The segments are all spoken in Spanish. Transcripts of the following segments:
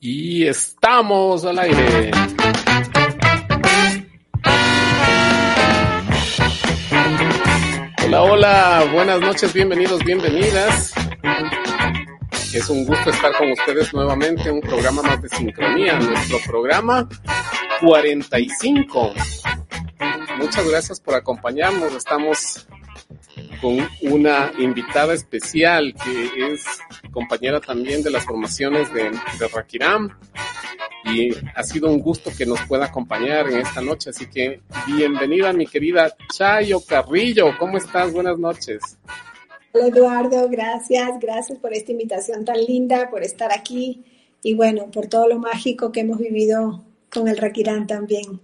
Y estamos al aire. Hola, hola, buenas noches, bienvenidos, bienvenidas. Es un gusto estar con ustedes nuevamente en un programa más de sincronía, nuestro programa 45. Muchas gracias por acompañarnos. Estamos con una invitada especial que es compañera también de las formaciones de, de Rakiram y ha sido un gusto que nos pueda acompañar en esta noche. Así que bienvenida mi querida Chayo Carrillo. ¿Cómo estás? Buenas noches. Hola Eduardo, gracias, gracias por esta invitación tan linda, por estar aquí y bueno, por todo lo mágico que hemos vivido con el Rakirán también.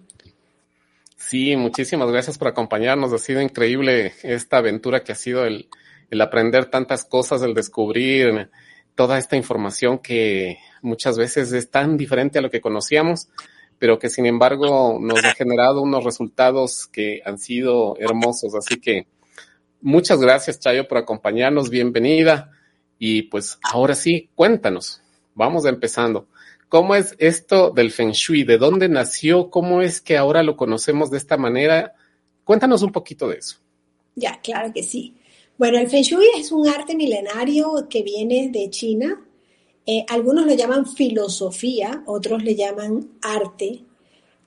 Sí, muchísimas gracias por acompañarnos. Ha sido increíble esta aventura que ha sido el, el aprender tantas cosas, el descubrir toda esta información que muchas veces es tan diferente a lo que conocíamos, pero que sin embargo nos ha generado unos resultados que han sido hermosos. Así que muchas gracias, Chayo, por acompañarnos. Bienvenida. Y pues ahora sí, cuéntanos. Vamos empezando. ¿Cómo es esto del Feng Shui? ¿De dónde nació? ¿Cómo es que ahora lo conocemos de esta manera? Cuéntanos un poquito de eso. Ya, claro que sí. Bueno, el Feng Shui es un arte milenario que viene de China. Eh, algunos lo llaman filosofía, otros le llaman arte.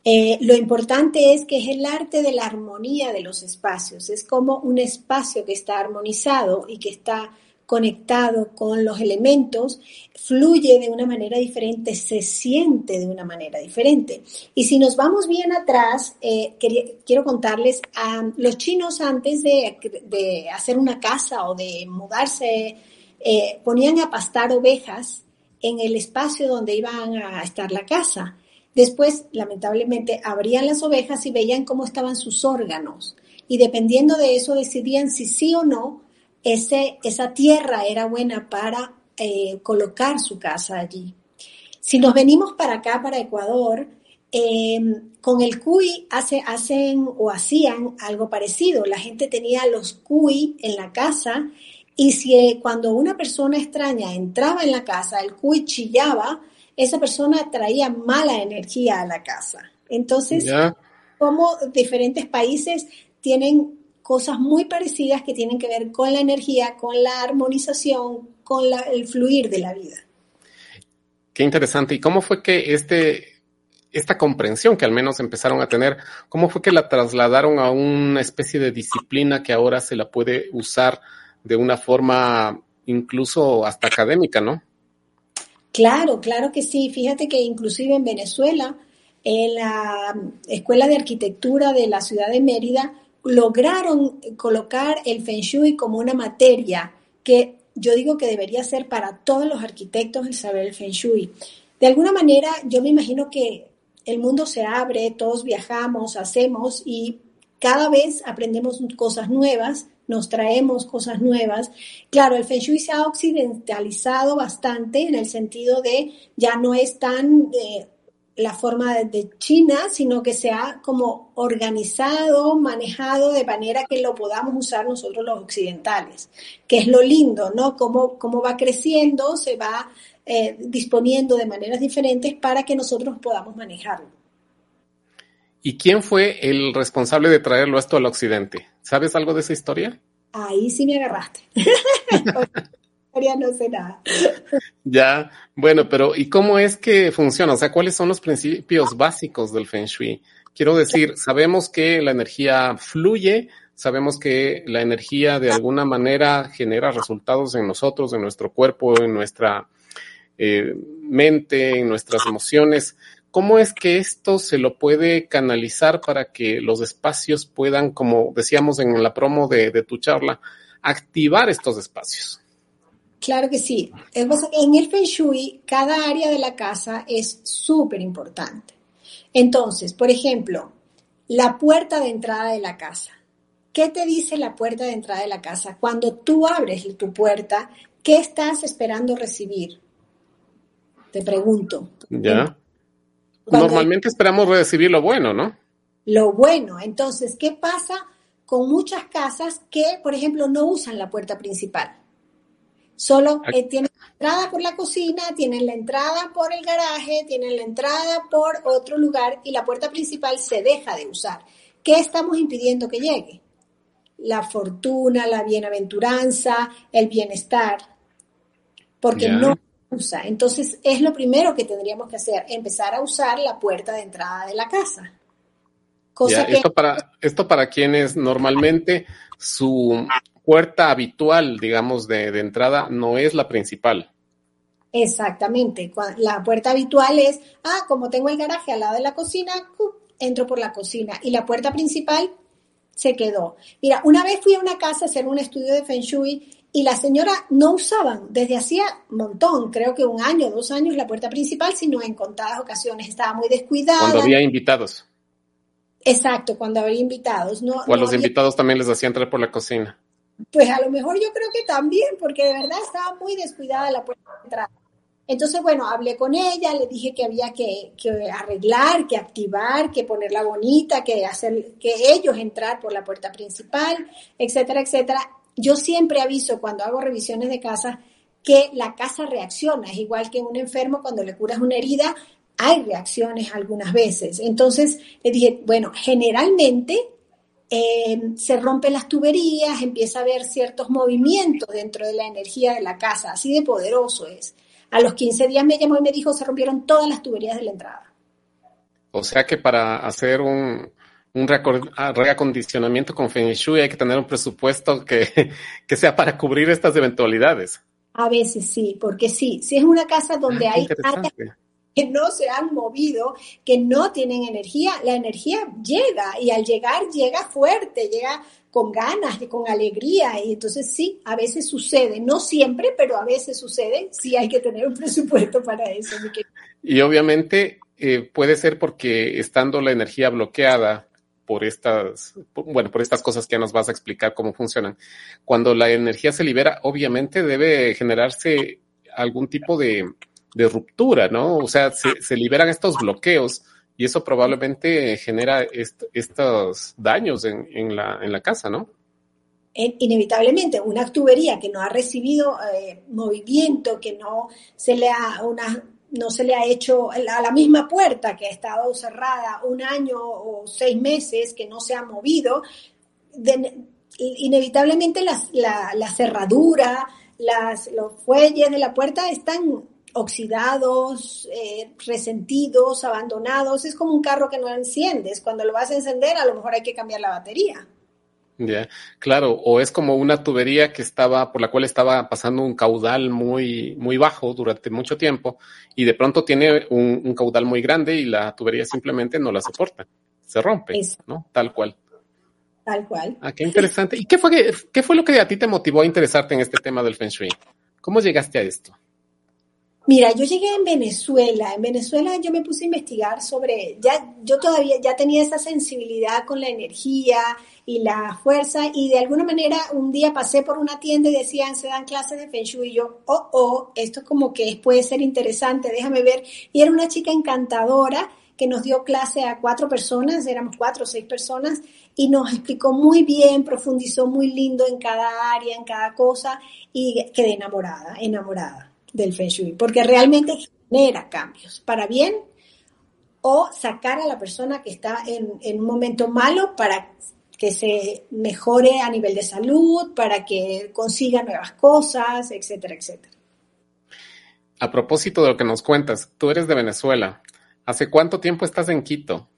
Eh, lo importante es que es el arte de la armonía de los espacios. Es como un espacio que está armonizado y que está conectado con los elementos, fluye de una manera diferente, se siente de una manera diferente. Y si nos vamos bien atrás, eh, quiero contarles, a los chinos antes de, hacer una casa o de mudarse, eh, ponían a pastar ovejas en el espacio donde iban a estar la casa. Después, lamentablemente, abrían las ovejas y veían cómo estaban sus órganos. Y dependiendo de eso, decidían si sí o no ese, esa tierra era buena para eh, colocar su casa allí. Si nos venimos para acá, para Ecuador, em, con el cuy hace, hacen o hacían algo parecido. La gente tenía los cuy en la casa y si eh, cuando una persona extraña entraba en la casa, el cuy chillaba, esa persona traía mala energía a la casa. Entonces, como diferentes países tienen cosas muy parecidas que tienen que ver con la energía, con la armonización, con el fluir de la vida. Qué interesante. ¿Y cómo fue que este, esta comprensión que al menos empezaron a tener, cómo fue que la trasladaron a una especie de disciplina que ahora se la puede usar de una forma incluso hasta académica, ¿no? Claro, claro que sí. Fíjate que inclusive en Venezuela, en la Escuela de Arquitectura de la ciudad de Mérida, lograron colocar el Feng Shui como una materia que yo digo que debería ser para todos los arquitectos el saber el Feng Shui. De alguna manera, yo me imagino que el mundo se abre, todos viajamos, hacemos y cada vez aprendemos cosas nuevas, nos traemos cosas nuevas. Claro, el Feng Shui se ha occidentalizado bastante en el sentido de ya no es tan eh, la forma de China, sino que se ha como organizado, manejado de manera que lo podamos usar nosotros los occidentales, que es lo lindo, ¿no? Cómo, cómo va creciendo, se va eh, disponiendo de maneras diferentes para que nosotros podamos manejarlo. ¿Y quién fue el responsable de traerlo esto al occidente? ¿Sabes algo de esa historia? Ahí sí me agarraste. no sé nada. Ya, bueno, pero ¿y cómo es que funciona? O sea, ¿cuáles son los principios básicos del Feng Shui? Quiero decir, sabemos que la energía fluye, sabemos que la energía de alguna manera genera resultados en nosotros, en nuestro cuerpo, en nuestra eh, mente, en nuestras emociones. ¿Cómo es que esto se lo puede canalizar para que los espacios puedan, como decíamos en la promo de tu charla, activar estos espacios? Claro que sí. En el Feng Shui, cada área de la casa es súper importante. Entonces, por ejemplo, la puerta de entrada de la casa. ¿Qué te dice la puerta de entrada de la casa? Cuando tú abres tu puerta, ¿qué estás esperando recibir? Te pregunto. Ya. Normalmente esperamos recibir lo bueno, ¿no? Lo bueno. Entonces, ¿qué pasa con muchas casas que, por ejemplo, no usan la puerta principal? Solo eh, tienen la entrada por la cocina, tienen la entrada por el garaje, tienen la entrada por otro lugar y la puerta principal se deja de usar. ¿Qué estamos impidiendo que llegue? La fortuna, la bienaventuranza, el bienestar, porque no usa. Entonces es lo primero que tendríamos que hacer, empezar a usar la puerta de entrada de la casa. esto, para, esto para quienes normalmente su puerta habitual, digamos, de, entrada no es la principal. Exactamente. La puerta habitual es, ah, como tengo el garaje al lado de la cocina, entro por la cocina. Y la puerta principal se quedó. Mira, una vez fui a una casa a hacer un estudio de Feng Shui y la señora no usaban desde hacía montón, creo que un año, dos años, la puerta principal, sino en contadas ocasiones. Estaba muy descuidada. Cuando había invitados. Exacto, cuando había invitados. No, o a los invitados también les hacía entrar por la cocina. Pues a lo mejor yo creo que también, porque de verdad estaba muy descuidada la puerta de entrada. Entonces, bueno, hablé con ella, le dije que había que, arreglar, que activar, que ponerla bonita, que hacer que ellos entrar por la puerta principal, etcétera, etcétera. Yo siempre aviso cuando hago revisiones de casa que la casa reacciona, es igual que un enfermo cuando le curas una herida, hay reacciones algunas veces. Entonces le dije, bueno, generalmente eh, se rompen las tuberías, empieza a haber ciertos movimientos dentro de la energía de la casa, así de poderoso es. A los 15 días me llamó y me dijo, se rompieron todas las tuberías de la entrada. O sea que para hacer un, un reacondicionamiento con Feng Shui hay que tener un presupuesto que, que sea para cubrir estas eventualidades. A veces sí, porque sí, si es una casa donde ah, hay que no se han movido, que no tienen energía, la energía llega y al llegar llega fuerte, llega con ganas, con alegría y entonces sí, a veces sucede, no siempre, pero a veces sucede, sí hay que tener un presupuesto para eso. Y obviamente eh, puede ser porque estando la energía bloqueada por estas, bueno, por estas cosas que nos vas a explicar cómo funcionan. Cuando la energía se libera, obviamente debe generarse algún tipo de, de ruptura, ¿no? O sea, se, liberan estos bloqueos y eso probablemente genera estos daños en, la, en la casa, ¿no? inevitablemente una tubería que no ha recibido eh, movimiento, que no se le ha una no se le ha hecho a la misma puerta que ha estado cerrada un año o seis meses, que no se ha movido, inevitablemente la, la, cerradura, las, los fuelles de la puerta están oxidados, eh, resentidos, abandonados. Es como un carro que no enciendes. Cuando lo vas a encender, a lo mejor hay que cambiar la batería. Ya, claro, o es como una tubería que estaba, por la cual estaba pasando un caudal muy, muy bajo durante mucho tiempo y de pronto tiene un, caudal muy grande y la tubería simplemente no la soporta, se rompe, ¿no? Tal cual. Tal cual. Ah, qué interesante. ¿Y qué fue, qué fue lo que a ti te motivó a interesarte en este tema del Feng Shui? ¿Cómo llegaste a esto? Mira, yo llegué en Venezuela. En Venezuela yo me puse a investigar sobre, ya, yo todavía ya tenía esa sensibilidad con la energía y la fuerza y de alguna manera un día pasé por una tienda y decían, se dan clases de Feng Shui y yo, oh, oh, esto como que puede ser interesante, déjame ver. Y era una chica encantadora que nos dio clase a cuatro personas, éramos cuatro o seis personas, y nos explicó muy bien, profundizó muy lindo en cada área, en cada cosa, y quedé enamorada, enamorada del Feng Shui, porque realmente genera cambios para bien o sacar a la persona que está en, un momento malo para que se mejore a nivel de salud, para que consiga nuevas cosas, etcétera, etcétera. A propósito de lo que nos cuentas, tú eres de Venezuela. ¿Hace cuánto tiempo estás en Quito?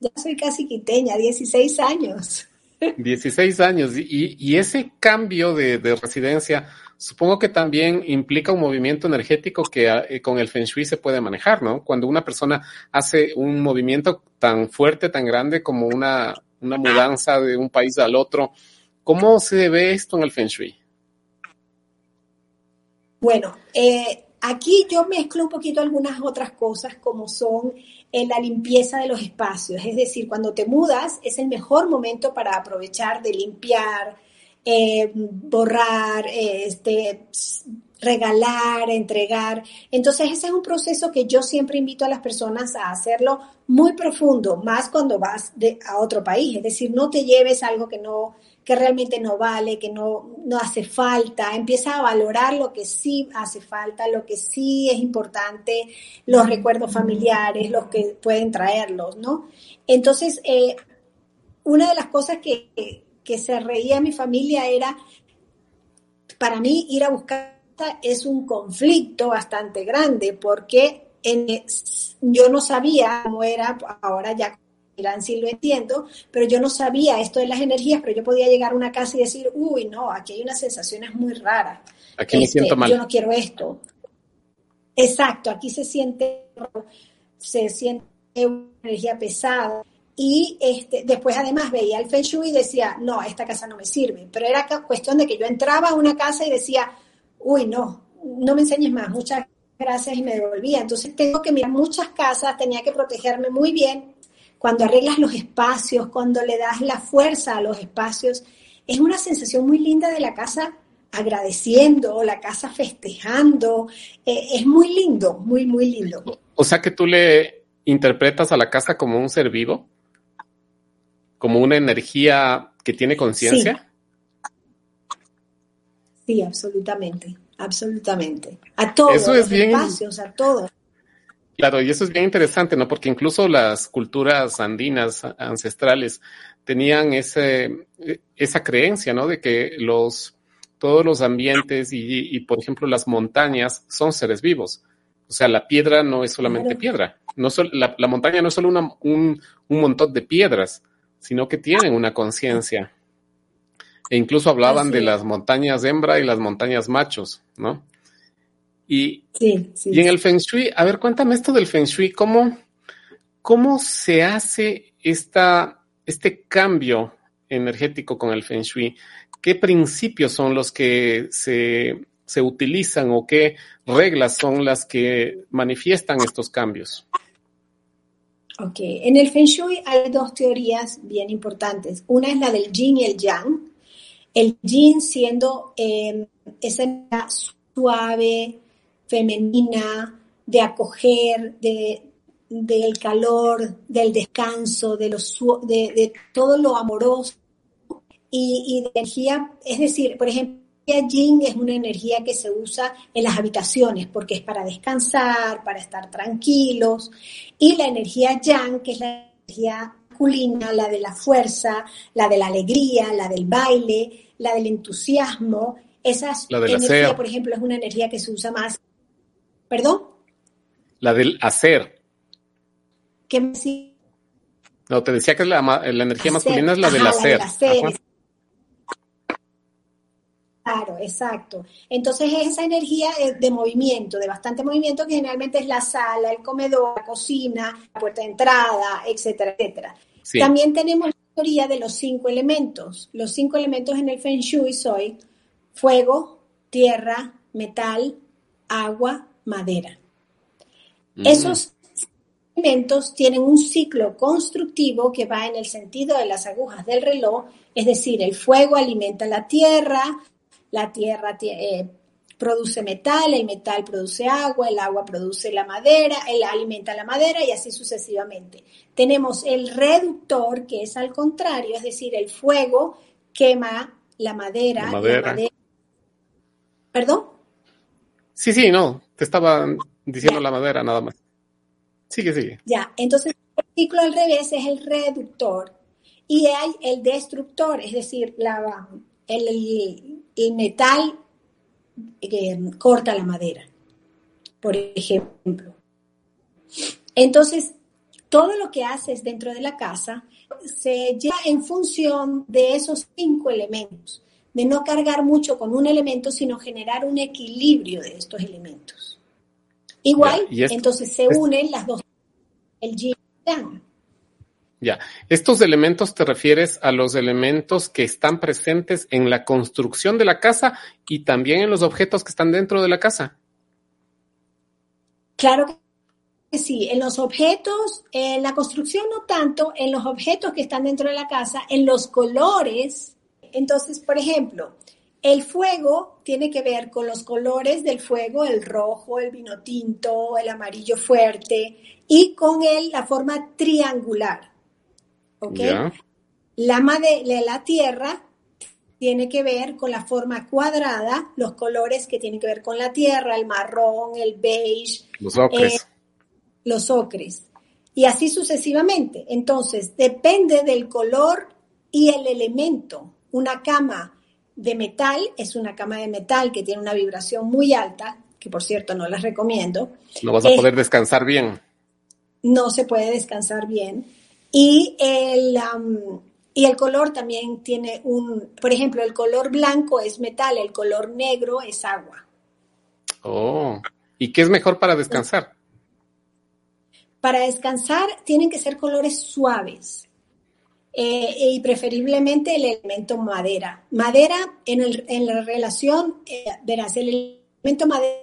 Ya soy casi quiteña, 16 años. 16 años. Y, ese cambio de, de, residencia, Supongo que también implica un movimiento energético que eh, con el Feng Shui se puede manejar, ¿no? Cuando una persona hace un movimiento tan fuerte, tan grande como una, una mudanza de un país al otro, ¿cómo se ve esto en el Feng Shui? Bueno, eh, aquí yo mezclo un poquito algunas otras cosas como son eh, la limpieza de los espacios, es decir, cuando te mudas es el mejor momento para aprovechar de limpiar, eh, borrar, este, regalar, entregar. Entonces ese es un proceso que yo siempre invito a las personas a hacerlo muy profundo, más cuando vas a otro país. Es decir, no te lleves algo que no, que realmente no vale, que no, no hace falta, empieza a valorar lo que sí hace falta, lo que sí es importante, los recuerdos familiares, los que pueden traerlos, ¿no? Entonces, eh, una de las cosas que, que se reía mi familia era, para mí ir a buscar es un conflicto bastante grande porque en, yo no sabía cómo era, ahora ya dirán si lo entiendo, pero yo no sabía esto de las energías, pero yo podía llegar a una casa y decir, uy, no, aquí hay unas sensaciones muy raras. Aquí me siento este, mal. Yo no quiero esto. Exacto, aquí se siente, se siente una energía pesada. Y este, después además veía el Feng Shui y decía, no, esta casa no me sirve. Pero era cuestión de que yo entraba a una casa y decía, uy, no, no me enseñes más, muchas gracias y me devolvía. Entonces tengo que mirar muchas casas, tenía que protegerme muy bien cuando arreglas los espacios, cuando le das la fuerza a los espacios, es una sensación muy linda de la casa agradeciendo, la casa festejando, eh, es muy lindo, muy, muy lindo. O sea que tú le interpretas a la casa como un ser vivo, como una energía que tiene conciencia. Sí. sí. absolutamente, absolutamente. A todos los espacios, a todos. Claro, y eso es bien interesante, ¿no? Porque incluso las culturas andinas ancestrales tenían ese, esa creencia, ¿no? De que los, todos los ambientes y, por ejemplo, las montañas son seres vivos. O sea, la piedra no es solamente piedra. No la, la, montaña no es solo una, un, un montón de piedras, sino que tienen una conciencia. E incluso hablaban de las montañas hembra y las montañas machos, ¿no? Y, y en el Feng Shui, a ver, cuéntame esto del Feng Shui, ¿cómo, cómo se hace esta, este cambio energético con el Feng Shui? ¿Qué principios son los que se, se utilizan o qué reglas son las que manifiestan estos cambios? Ok, en el Feng Shui hay dos teorías bien importantes. Una es la del yin y el yang. El yin siendo eh, esa suave, femenina, de acoger, de, del calor, del descanso, de, los, de, todo lo amoroso y, de energía, es decir, por ejemplo, energía yin es una energía que se usa en las habitaciones porque es para descansar, para estar tranquilos. Y la energía yang, que es la energía masculina, la de la fuerza, la de la alegría, la del baile, la del entusiasmo. Esa energía, por ejemplo, es una energía que se usa más ¿Perdón? La del hacer. ¿Qué me decía? No, te decía que la, la energía masculina es la del hacer. Claro, exacto. Entonces esa energía de movimiento, de bastante movimiento, que generalmente es la sala, el comedor, la cocina, la puerta de entrada, etcétera, etcétera. También tenemos la teoría de los cinco elementos. Los cinco elementos en el Feng Shui soy fuego, tierra, metal, agua, madera. Mm. Esos elementos tienen un ciclo constructivo que va en el sentido de las agujas del reloj, es decir, el fuego alimenta la tierra, la tierra eh, produce metal, el metal produce agua, el agua produce la madera, él alimenta la madera y así sucesivamente. Tenemos el reductor, que es al contrario, es decir, el fuego quema la madera. La madera. ¿Perdón? Sí, sí, no, te estaba diciendo la madera nada más. Sigue, sigue. Ya, entonces el ciclo al revés es el reductor y hay el destructor, es decir, la, el, metal que corta la madera, por ejemplo. Entonces, todo lo que haces dentro de la casa se lleva en función de esos cinco elementos de no cargar mucho con un elemento, sino generar un equilibrio de estos elementos. Igual, entonces se unen las dos, el yin y yang. Ya, estos elementos te refieres a los elementos que están presentes en la construcción de la casa y también en los objetos que están dentro de la casa. Claro que sí, en los objetos, en la construcción no tanto, en los objetos que están dentro de la casa, en los colores entonces, por ejemplo, el fuego tiene que ver con los colores del fuego, el rojo, el vino tinto, el amarillo fuerte y con él la forma triangular. ¿Ok? La, de, la tierra tiene que ver con la forma cuadrada, los colores que tienen que ver con la tierra, el marrón, el beige. Los ocres. Eh, los ocres. Y así sucesivamente. Entonces, depende del color y el elemento. Una cama de metal es una cama de metal que tiene una vibración muy alta, que por cierto no las recomiendo. No vas a poder descansar bien. No se puede descansar bien. Y el, y el color también tiene un, por ejemplo, el color blanco es metal, el color negro es agua. Oh, ¿y qué es mejor para descansar? Para descansar tienen que ser colores suaves eh, y preferiblemente el elemento madera. Madera en, la relación, eh, verás, el elemento madera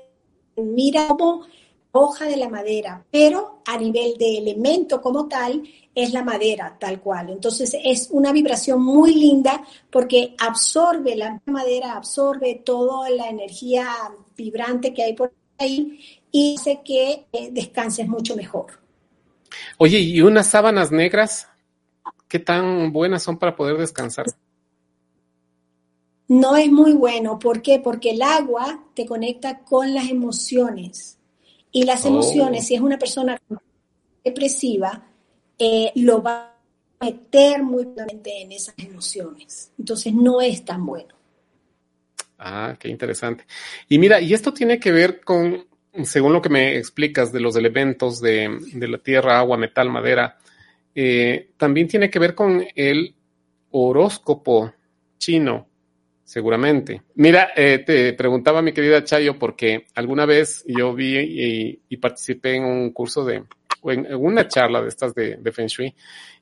mira como hoja de la madera, pero a nivel de elemento como tal es la madera tal cual. Entonces es una vibración muy linda porque absorbe, la madera absorbe toda la energía vibrante que hay por ahí y hace que eh, descanses mucho mejor. Oye, ¿y unas sábanas negras? ¿Qué tan buenas son para poder descansar? No es muy bueno. ¿Por qué? Porque el agua te conecta con las emociones. Y las oh. emociones, si es una persona depresiva, eh, lo va a meter muy en esas emociones. Entonces no es tan bueno. Ah, qué interesante. Y mira, y esto tiene que ver con, según lo que me explicas de los elementos de, la tierra, agua, metal, madera, eh, también tiene que ver con el horóscopo chino seguramente. Mira, eh, te preguntaba mi querida Chayo porque alguna vez yo vi y, participé en un curso de, o en, una charla de estas de, Feng Shui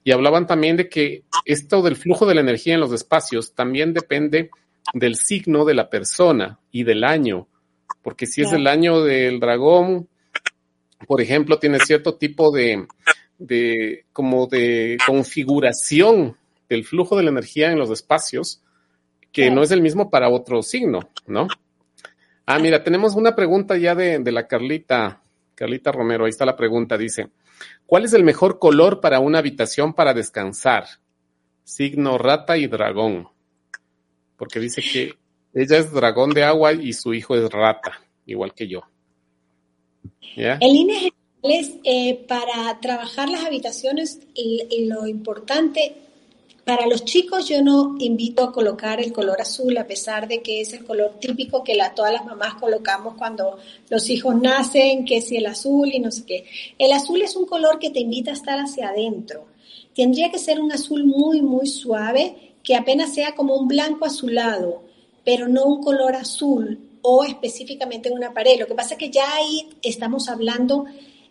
y hablaban también de que esto del flujo de la energía en los espacios también depende del signo de la persona y del año, porque si es el año del dragón, por ejemplo, tiene cierto tipo de, de como de configuración del flujo de la energía en los espacios, que no es el mismo para otro signo, ¿no? Ah, mira, tenemos una pregunta ya de, la Carlita, Carlita Romero, ahí está la pregunta, dice, ¿cuál es el mejor color para una habitación para descansar? Signo rata y dragón. Porque dice que ella es dragón de agua y su hijo es rata, igual que yo. ¿Ya? Líneas generales, eh, para trabajar las habitaciones, lo importante para los chicos yo no invito a colocar el color azul, a pesar de que es el color típico que la, todas las mamás colocamos cuando los hijos nacen, que si el azul y no sé qué. El azul es un color que te invita a estar hacia adentro. Tendría que ser un azul muy, muy suave, que apenas sea como un blanco azulado, pero no un color azul o específicamente en una pared. Lo que pasa es que ya ahí estamos hablando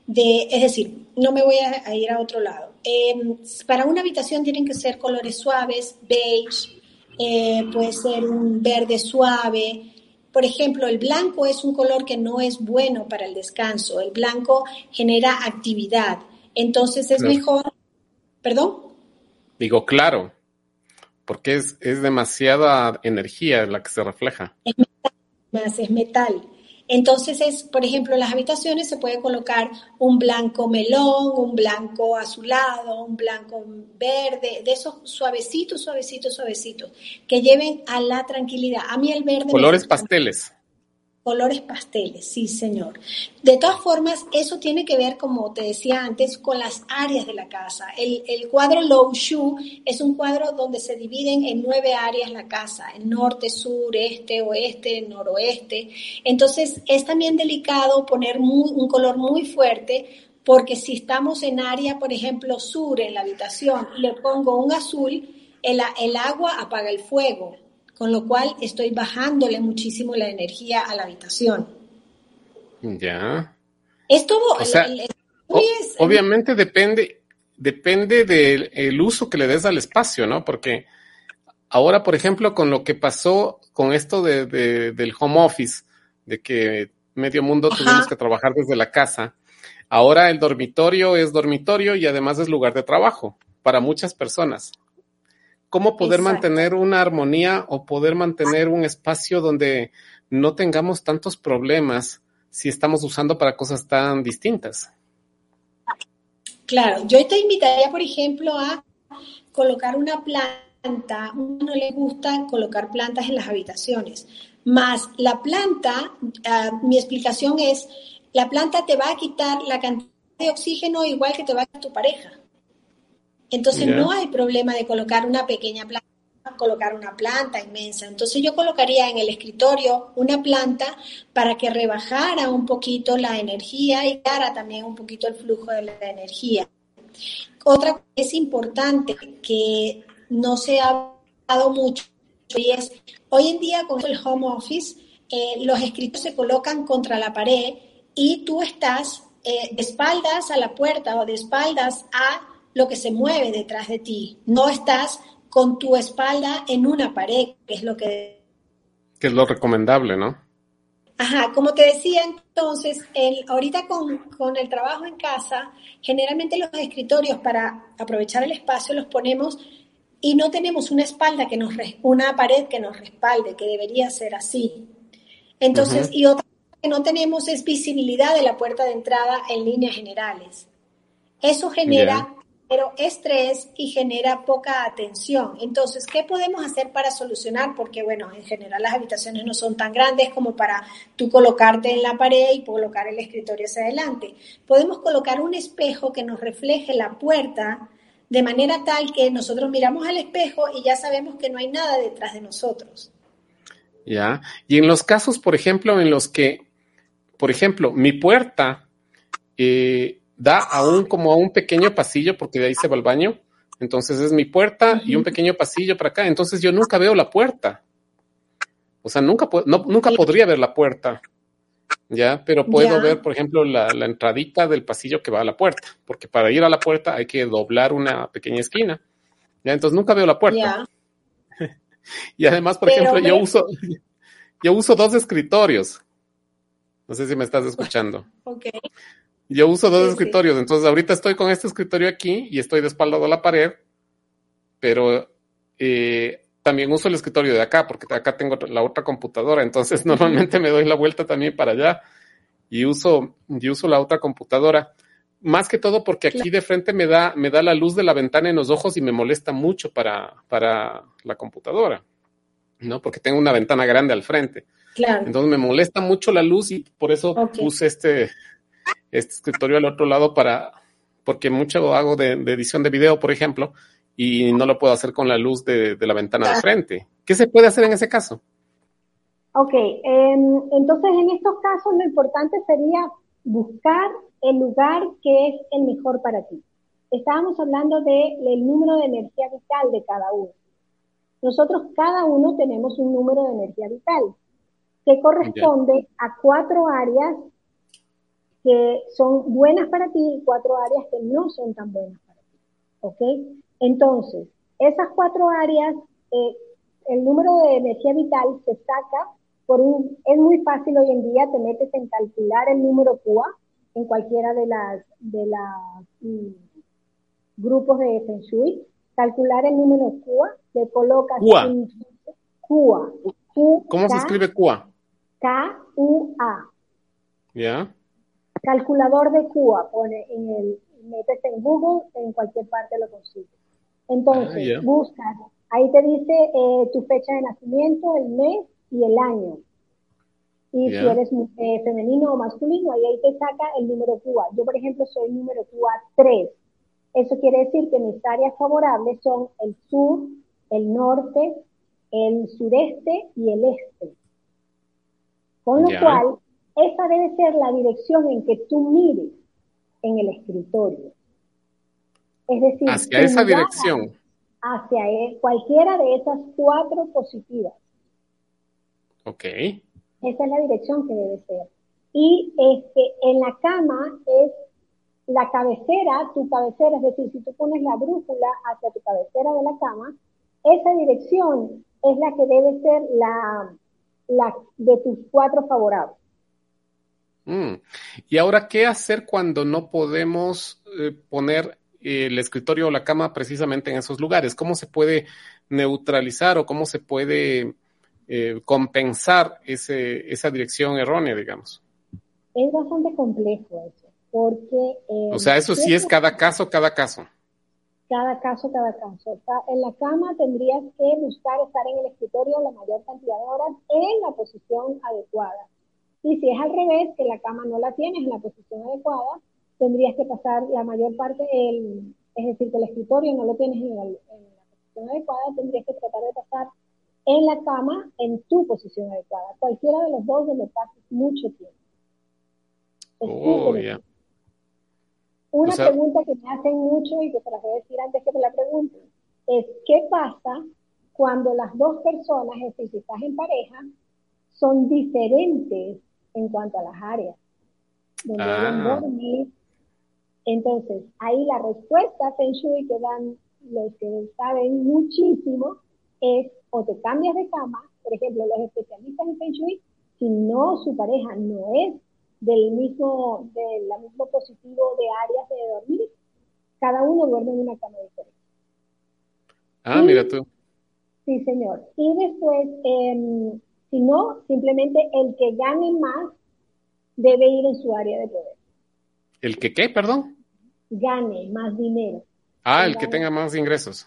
de, es decir, no me voy a ir a otro lado Em, para una habitación tienen que ser colores suaves, beige, eh, puede ser un verde suave. Por ejemplo, el blanco es un color que no es bueno para el descanso. El blanco genera actividad. Entonces es mejor. ¿Perdón? Digo, claro, porque es, es demasiada energía la que se refleja. Es metal, es metal. Entonces, es, por ejemplo, en las habitaciones se puede colocar un blanco melón, un blanco azulado, un blanco verde, de esos suavecitos, suavecitos, suavecitos, que lleven a la tranquilidad. A mí el verde... Colores pasteles. Colores pasteles, sí, señor. De todas formas, eso tiene que ver, como te decía antes, con las áreas de la casa. El, cuadro Low Shu es un cuadro donde se dividen en nueve áreas la casa, el norte, sur, este, oeste, noroeste. Entonces, es también delicado poner un color muy fuerte porque si estamos en área, por ejemplo, sur en la habitación y le pongo un azul, el, el agua apaga el fuego con lo cual estoy bajándole muchísimo la energía a la habitación. Ya. Es todo. obviamente depende, depende del uso que le des al espacio, ¿no? Porque ahora, por ejemplo, con lo que pasó con esto de, del home office, de que medio mundo tuvimos que trabajar desde la casa, ahora el dormitorio es dormitorio y además es lugar de trabajo para muchas personas cómo poder mantener una armonía o poder mantener un espacio donde no tengamos tantos problemas si estamos usando para cosas tan distintas. Claro, yo te invitaría, por ejemplo, a colocar una planta planta, no le gusta colocar plantas en las habitaciones. Más la planta, ah, mi explicación es, la planta te va a quitar la cantidad de oxígeno igual que te va a quitar tu pareja. Entonces no hay problema de colocar una pequeña planta, colocar una planta inmensa. Entonces yo colocaría en el escritorio una planta para que rebajara un poquito la energía y dara también un poquito el flujo de la energía. Otra cosa es importante que no se ha hablado mucho y es hoy en día con el home office eh, los escritorios se colocan contra la pared y tú estás eh, de espaldas a la puerta o de espaldas a lo que se mueve detrás de ti. No estás con tu espalda en una pared, que es lo que... Que es lo recomendable, ¿no? Ajá, como te decía entonces, el, ahorita con, con, el trabajo en casa, generalmente los escritorios para aprovechar el espacio los ponemos y no tenemos una espalda que nos, una pared que nos respalde, que debería ser así. Entonces, y otra que no tenemos es visibilidad de la puerta de entrada en líneas generales. Eso genera pero estrés y genera poca atención. Entonces, ¿qué podemos hacer para solucionar? Porque, bueno, en general las habitaciones no son tan grandes como para tú colocarte en la pared y colocar el escritorio hacia adelante. Podemos colocar un espejo que nos refleje la puerta de manera tal que nosotros miramos al espejo y ya sabemos que no hay nada detrás de nosotros. Ya, y en los casos, por ejemplo, en los que, por ejemplo, mi puerta eh, da aún como a un pequeño pasillo, porque de ahí se va el baño, entonces es mi puerta y un pequeño pasillo para acá, entonces yo nunca veo la puerta. O sea, nunca, no, nunca podría ver la puerta, ¿ya? Pero puedo ver, por ejemplo, la, la, entradita del pasillo que va a la puerta, porque para ir a la puerta hay que doblar una pequeña esquina, ¿ya? Entonces nunca veo la puerta. y además, por ejemplo, yo uso, yo uso dos escritorios. No sé si me estás escuchando. ok. Yo uso dos escritorios, entonces ahorita estoy con este escritorio aquí y estoy de espalda a la pared, pero eh, también uso el escritorio de acá, porque acá tengo la otra computadora, entonces normalmente me doy la vuelta también para allá y uso, y uso la otra computadora. Más que todo porque aquí de frente me da, me da la luz de la ventana en los ojos y me molesta mucho para, para la computadora, ¿no? Porque tengo una ventana grande al frente. Claro. Entonces me molesta mucho la luz y por eso puse este, este escritorio al otro lado para, porque mucho hago de, edición de video, por ejemplo, y no lo puedo hacer con la luz de, la ventana de frente. ¿Qué se puede hacer en ese caso? Ok, em, entonces en estos casos lo importante sería buscar el lugar que es el mejor para ti. Estábamos hablando del número de energía vital de cada uno. Nosotros cada uno tenemos un número de energía vital que corresponde a cuatro áreas que son buenas para ti y cuatro áreas que no son tan buenas para ti. ¿Ok? Entonces, esas cuatro áreas, eh, el número de energía vital se saca por un, es muy fácil hoy en día, te metes en calcular el número QA en cualquiera de las, de las mm, grupos de Feng Shui, calcular el número QA, le colocas QA. QA. ¿Cómo se escribe QA? K-U-A. ¿Ya? Calculador de Cuba, pone en el, metes en Google, en cualquier parte lo consigues. Entonces, ah, buscas, ahí te dice eh, tu fecha de nacimiento, el mes y el año. Y si eres eh, femenino o masculino, ahí, ahí te saca el número Cuba. Yo, por ejemplo, soy número Cuba 3. Eso quiere decir que mis áreas favorables son el sur, el norte, el sureste y el este. Con lo cual, esa debe ser la dirección en que tú mires en el escritorio. Es decir, hacia esa dirección. Hacia e, cualquiera de esas cuatro positivas. Ok. Esa es la dirección que debe ser. Y este, en la cama es la cabecera, tu cabecera, es decir, si tú pones la brújula hacia tu cabecera de la cama, esa dirección es la que debe ser la, la de tus cuatro favorables. Mm. Y ahora, ¿qué hacer cuando no podemos eh, poner el escritorio o la cama precisamente en esos lugares? ¿Cómo se puede neutralizar o cómo se puede eh, compensar ese, esa dirección errónea, digamos? Es bastante complejo eso, porque... Eh, o sea, eso sí es cada caso, cada caso. Cada caso, cada caso. en la cama tendrías que buscar estar en el escritorio la mayor cantidad de horas en la posición adecuada. Y si es al revés, que la cama no la tienes en la posición adecuada, tendrías que pasar la mayor parte, del, es decir, que el escritorio no lo tienes en, la posición adecuada, tendrías que tratar de pasar en la cama en tu posición adecuada. Cualquiera de los dos donde pases mucho tiempo. Oh, una pregunta que me hacen mucho y que te la voy a decir antes que me la pregunten es ¿qué pasa cuando las dos personas, es decir, si estás en pareja, son diferentes en cuanto a las áreas donde deben ah. dormir? Entonces, ahí la respuesta Feng Shui que dan los que saben muchísimo es o te cambias de cama, por ejemplo, los especialistas en Feng Shui, si no su pareja no es del mismo, del mismo positivo de áreas de dormir, cada uno duerme en una cama diferente. Ah, mira tú. Sí, señor. Y después, em, si no, simplemente el que gane más debe ir en su área de poder. ¿El que qué, perdón? Gane más dinero. Ah, el, que tenga más ingresos.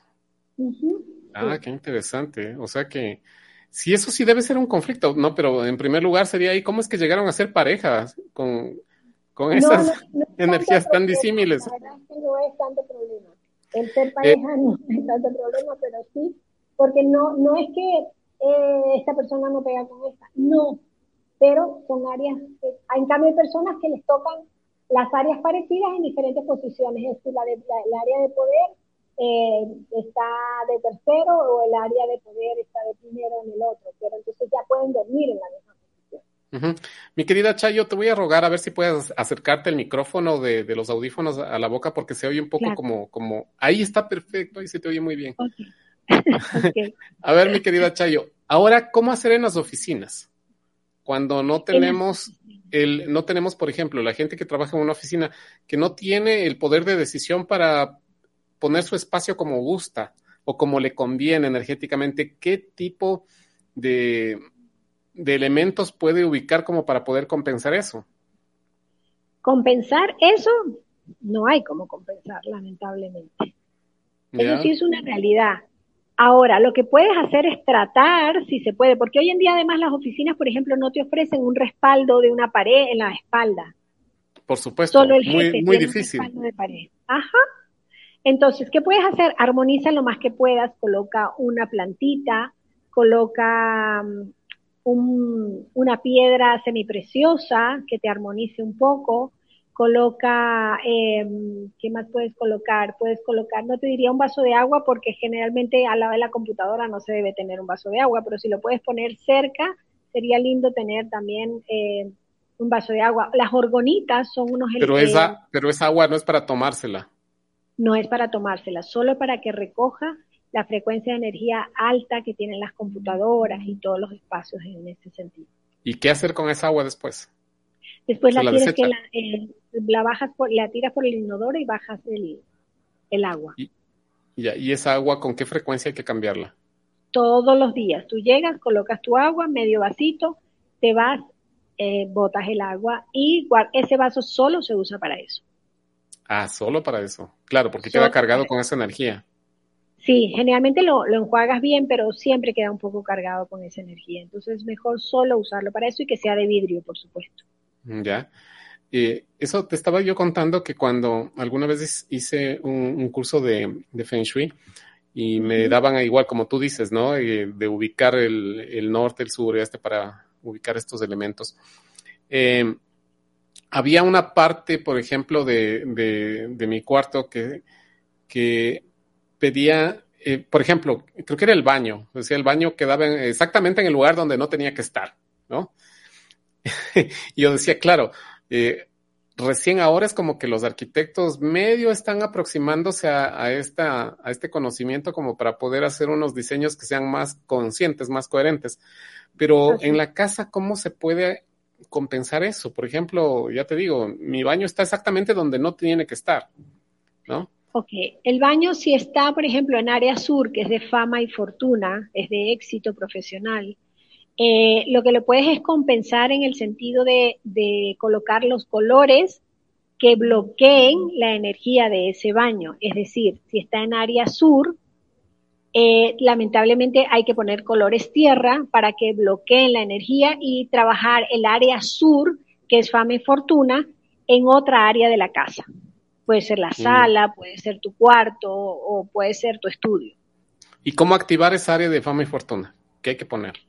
Ah, qué interesante. O sea que Sí, eso sí debe ser un conflicto, ¿no? Pero en primer lugar sería ahí, ¿cómo es que llegaron a ser parejas con, con esas energías tan disímiles? La verdad es que no es tanto problema. El ser eh, pareja no es tanto problema, pero sí, porque no, no es que eh, esta persona no pega con esta, no, pero son áreas, en cambio hay personas que les tocan las áreas parecidas en diferentes posiciones, es decir, la, de, la área de poder eh, está de tercero o el área de poder está de primero en el otro, pero entonces ya pueden dormir en la misma posición. Mi querida Chayo, te voy a rogar a ver si puedes acercarte el micrófono de, los audífonos a la boca porque se oye un poco como, como, ahí está perfecto, ahí se te oye muy bien. a ver, mi querida Chayo, ahora, ¿cómo hacer en las oficinas? Cuando no tenemos el, no tenemos, por ejemplo, la gente que trabaja en una oficina que no tiene el poder de decisión para poner su espacio como gusta o como le conviene energéticamente, ¿qué tipo de, elementos puede ubicar como para poder compensar eso? Compensar eso, no hay como compensar, lamentablemente. Eso sí es una realidad. Ahora, lo que puedes hacer es tratar, si se puede, porque hoy en día además las oficinas, por ejemplo, no te ofrecen un respaldo de una pared en la espalda. Por supuesto, Solo el muy, muy difícil. de pared. Ajá, entonces, ¿qué puedes hacer? Armoniza lo más que puedas, coloca una plantita, coloca mm, una piedra semipreciosa que te armonice un poco, coloca, em, ¿qué más puedes colocar? Puedes colocar, no te diría un vaso de agua porque generalmente al lado de la computadora no se debe tener un vaso de agua, pero si lo puedes poner cerca, sería lindo tener también eh, un vaso de agua. Las orgonitas son unos... Pero esa, pero esa agua no es para tomársela no es para tomársela, solo para que recoja la frecuencia de energía alta que tienen las computadoras y todos los espacios en este sentido. ¿Y qué hacer con esa agua después? Después la, tienes que la, bajas por, la tiras por el inodoro y bajas el, agua. ¿Y, ¿Y esa agua con qué frecuencia hay que cambiarla? Todos los días. Tú llegas, colocas tu agua, medio vasito, te vas, eh, botas el agua y ese vaso solo se usa para eso. Ah, solo para eso. Claro, porque queda cargado con esa energía. Sí, generalmente lo, enjuagas bien, pero siempre queda un poco cargado con esa energía. Entonces es mejor solo usarlo para eso y que sea de vidrio, por supuesto. Mm, ya. Eh, eso te estaba yo contando que cuando alguna vez hice un, curso de, Feng Shui y me daban igual, como tú dices, ¿no? Eh, de ubicar el, norte, el sur y este para ubicar estos elementos. Eh, había una parte, por ejemplo, de, de, mi cuarto que, que pedía, por ejemplo, creo que era el baño, decía el baño quedaba exactamente en el lugar donde no tenía que estar, ¿no? y yo decía, claro, eh, recién ahora es como que los arquitectos medio están aproximándose a, a, esta, a este conocimiento como para poder hacer unos diseños que sean más conscientes, más coherentes. Pero en la casa, ¿cómo se puede compensar eso. Por ejemplo, ya te digo, mi baño está exactamente donde no tiene que estar, ¿no? Ok, el baño si está, por ejemplo, en área sur, que es de fama y fortuna, es de éxito profesional, eh, lo que lo puedes es compensar en el sentido de, colocar los colores que bloqueen la energía de ese baño. Es decir, si está en área sur, eh, lamentablemente hay que poner colores tierra para que bloqueen la energía y trabajar el área sur, que es fama y fortuna, en otra área de la casa. Puede ser la sala, puede ser tu cuarto o puede ser tu estudio. ¿Y cómo activar esa área de fama y fortuna? ¿Qué hay que poner?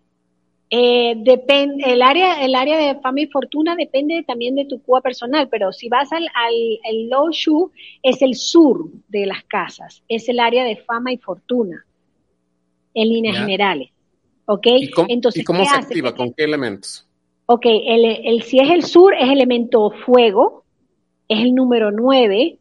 Eh, depende, el área, el área de fama y fortuna depende también de tu cuba personal, pero si vas al, al low shoe, es el sur de las casas, es el área de fama y fortuna, en líneas generales. ¿Ok? ¿Y cómo, Entonces, cómo se activa? ¿Con qué elementos? Ok, el, el, si es el sur, es elemento fuego, es el número 9.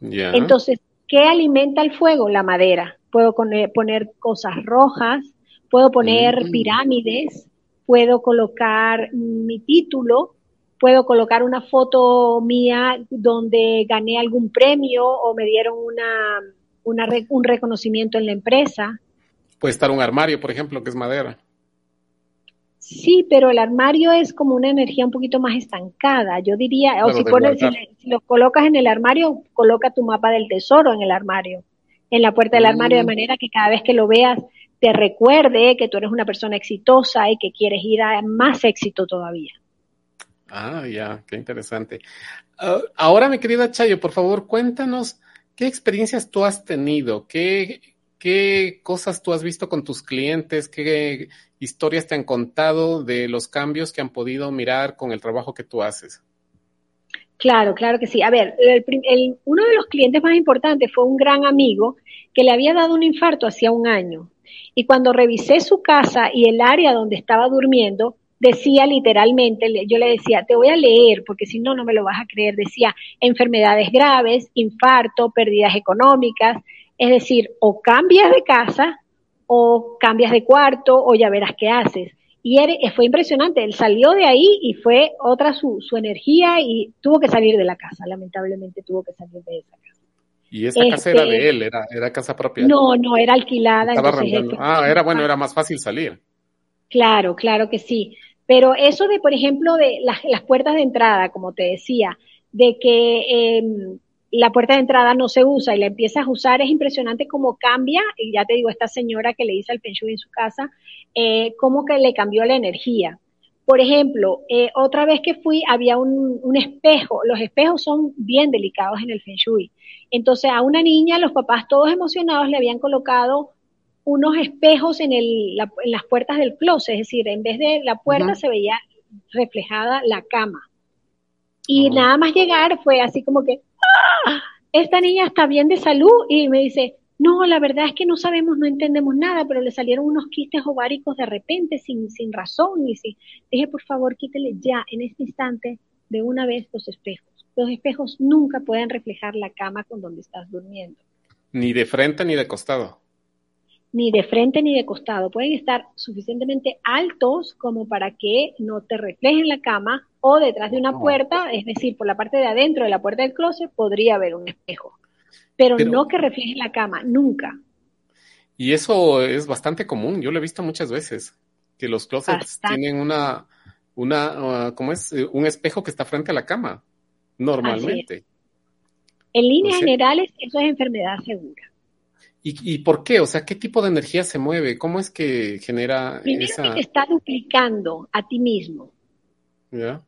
Entonces, ¿qué alimenta el fuego? La madera. Puedo poner cosas rojas, puedo poner mm. pirámides, puedo colocar mi título, puedo colocar una foto mía donde gané algún premio o me dieron una, un reconocimiento en la empresa. Puede estar un armario, por ejemplo, que es madera. Sí, pero el armario es como una energía un poquito más estancada. Yo diría, o si, pones, si, lo colocas en el armario, coloca tu mapa del tesoro en el armario, en la puerta del armario, de mm. manera que cada vez que lo veas te recuerde que tú eres una persona exitosa y que quieres ir a más éxito todavía. Ah, ya, qué interesante. Ah, ahora, mi querida Chayo, por favor, cuéntanos qué experiencias tú has tenido, qué, qué cosas tú has visto con tus clientes, qué historias te han contado de los cambios que han podido mirar con el trabajo que tú haces. Claro, claro que sí. A ver, uno de los clientes más importantes fue un gran amigo que le había dado un infarto hacía un año y cuando revisé su casa y el área donde estaba durmiendo, decía literalmente, yo le decía, te voy a leer, porque si no, no me lo vas a creer, decía enfermedades graves, infarto, pérdidas económicas, es decir, o cambias de casa o cambias de cuarto o ya verás qué haces. Y fue impresionante, él salió de ahí y fue otra su, su energía y tuvo que salir de la casa, lamentablemente tuvo que salir de esa casa. Y esa casa era de este, él, era, era casa propia. No, no, era alquilada. ah, era bueno, era más fácil salir. Claro, claro que sí. Pero eso de, por ejemplo, de las, las puertas de entrada, como te decía, de que em, la puerta de entrada no se usa y la empiezas a usar, es impresionante cómo cambia, y ya te digo, esta señora que le hizo el Feng en su casa, eh, cómo que le cambió la energía. Por ejemplo, eh, otra vez que fui había un, un, espejo. Los espejos son bien delicados en el Feng Shui. Entonces a una niña, los papás todos emocionados le habían colocado unos espejos en, el, en las puertas del closet. Es decir, en vez de la puerta se veía reflejada la cama. Y nada más llegar fue así como que, ¡ah! Esta niña está bien de salud y me dice, no, la verdad es que no sabemos, no entendemos nada, pero le salieron unos quistes ováricos de repente, sin, sin razón. Y si dije, por favor, quítele ya, en este instante, de una vez los espejos. Los espejos nunca pueden reflejar la cama con donde estás durmiendo. Ni de frente ni de costado. Ni de frente ni de costado. Pueden estar suficientemente altos como para que no te reflejen la cama o detrás de una puerta, es decir, por la parte de adentro de la puerta del closet podría haber un espejo pero, no que refleje la cama, nunca. Y eso es bastante común, yo lo he visto muchas veces, que los closets tienen una, una, uh, ¿cómo es? Eh, un espejo que está frente a la cama, normalmente. En líneas generales, eso es enfermedad segura. ¿Y, ¿Y, por qué? O sea, ¿qué tipo de energía se mueve? ¿Cómo es que genera Primero esa...? que te está duplicando a ti mismo. ¿Ya?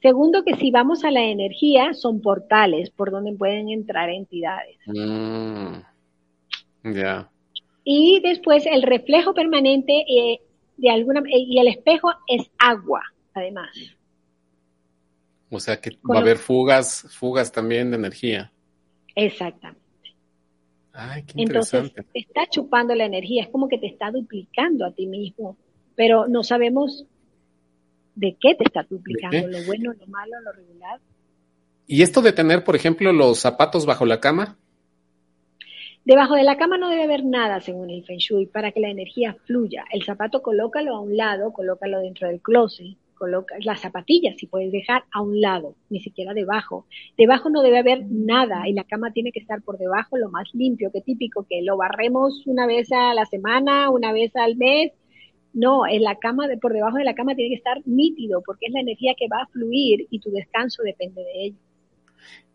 Segundo, que si vamos a la energía, son portales por donde pueden entrar entidades. Mm, ya. Y después el reflejo permanente eh, de alguna eh, y el espejo es agua, además. O sea que va a haber fugas, fugas también de energía. Exactamente. Ay, qué interesante. Entonces, te está chupando la energía, es como que te está duplicando a ti mismo, pero no sabemos de qué te está duplicando, lo bueno, lo malo, lo regular. ¿Y esto de tener, por ejemplo, los zapatos bajo la cama? Debajo de la cama no debe haber nada, según el Feng Shui, para que la energía fluya. El zapato colócalo a un lado, colócalo dentro del closet, coloca las zapatillas si puedes dejar a un lado, ni siquiera debajo. Debajo no debe haber nada y la cama tiene que estar por debajo lo más limpio, que típico que lo barremos una vez a la semana, una vez al mes no, en la cama, de, por debajo de la cama tiene que estar nítido porque es la energía que va a fluir y tu descanso depende de ello.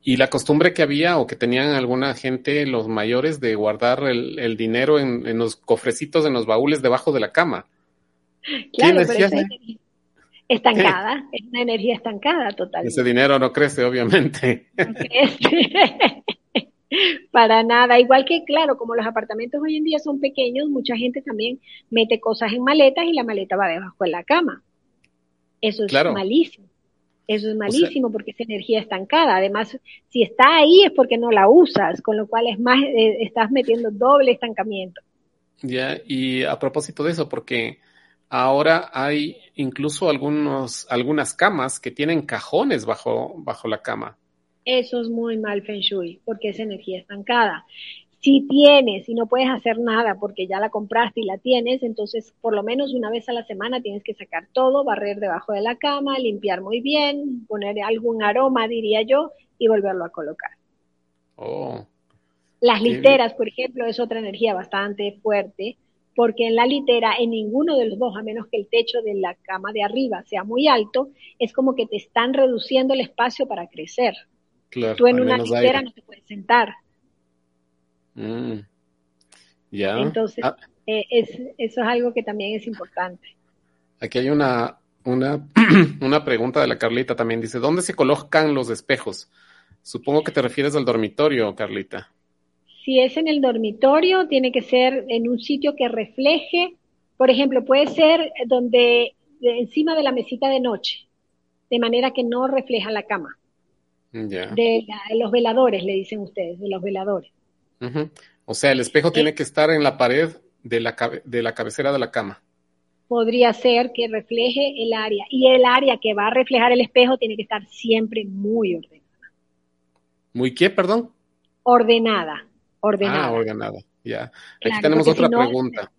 Y la costumbre que había o que tenían alguna gente, los mayores, de guardar el, dinero en, los cofrecitos, en los baúles debajo de la cama. Claro, pero es estancada, es una energía estancada total. Ese dinero no crece, obviamente. No crece. Para nada. Igual que, claro, como los apartamentos hoy en día son pequeños, mucha gente también mete cosas en maletas y la maleta va debajo de la cama. Eso es malísimo. Eso es malísimo porque es energía estancada. Además, si está ahí es porque no la usas, con lo cual es más, eh, estás metiendo doble estancamiento. Ya, y a propósito de eso, porque ahora hay incluso algunos, algunas camas que tienen cajones bajo, bajo la cama. Eso es muy mal Feng Shui, porque es energía estancada. Si tienes y no puedes hacer nada porque ya la compraste y la tienes, entonces por lo menos una vez a la semana tienes que sacar todo, barrer debajo de la cama, limpiar muy bien, poner algún aroma, diría yo, y volverlo a colocar. Oh. Las literas, por ejemplo, es otra energía bastante fuerte, porque en la litera, en ninguno de los dos, a menos que el techo de la cama de arriba sea muy alto, es como que te están reduciendo el espacio para crecer. Tú en una litera no te puedes sentar. Mm. Ya. Entonces, ah. eh, eso es algo que también es importante. Aquí hay una, una, una pregunta de la Carlita también. Dice, ¿dónde se colocan los espejos? Supongo que te refieres al dormitorio, Carlita. Si es en el dormitorio, tiene que ser en un sitio que refleje, por ejemplo, puede ser donde encima de la mesita de noche, de manera que no refleja la cama. De, los veladores, le dicen ustedes, de los veladores. O sea, el espejo tiene que estar en la pared de la, de la cabecera de la cama. Podría ser que refleje el área. Y el área que va a reflejar el espejo tiene que estar siempre muy ordenada. ¿Muy qué, perdón? Ordenada. Ordenada. Ah, ordenada. Ya. Aquí tenemos otra pregunta.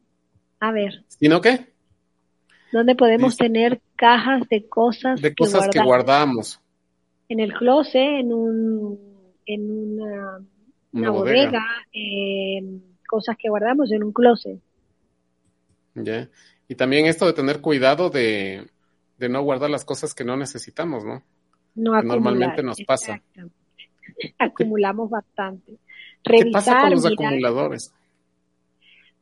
A ver. ¿Y no qué? ¿Dónde podemos tener cajas de cosas? De cosas que guardamos en el closet, en, un, en una, bodega, eh, cosas que guardamos en un closet. Ya. Y también esto de tener cuidado de, no guardar las cosas que no necesitamos, ¿no? No normalmente nos pasa. Acumulamos bastante. ¿Qué pasa con los acumuladores?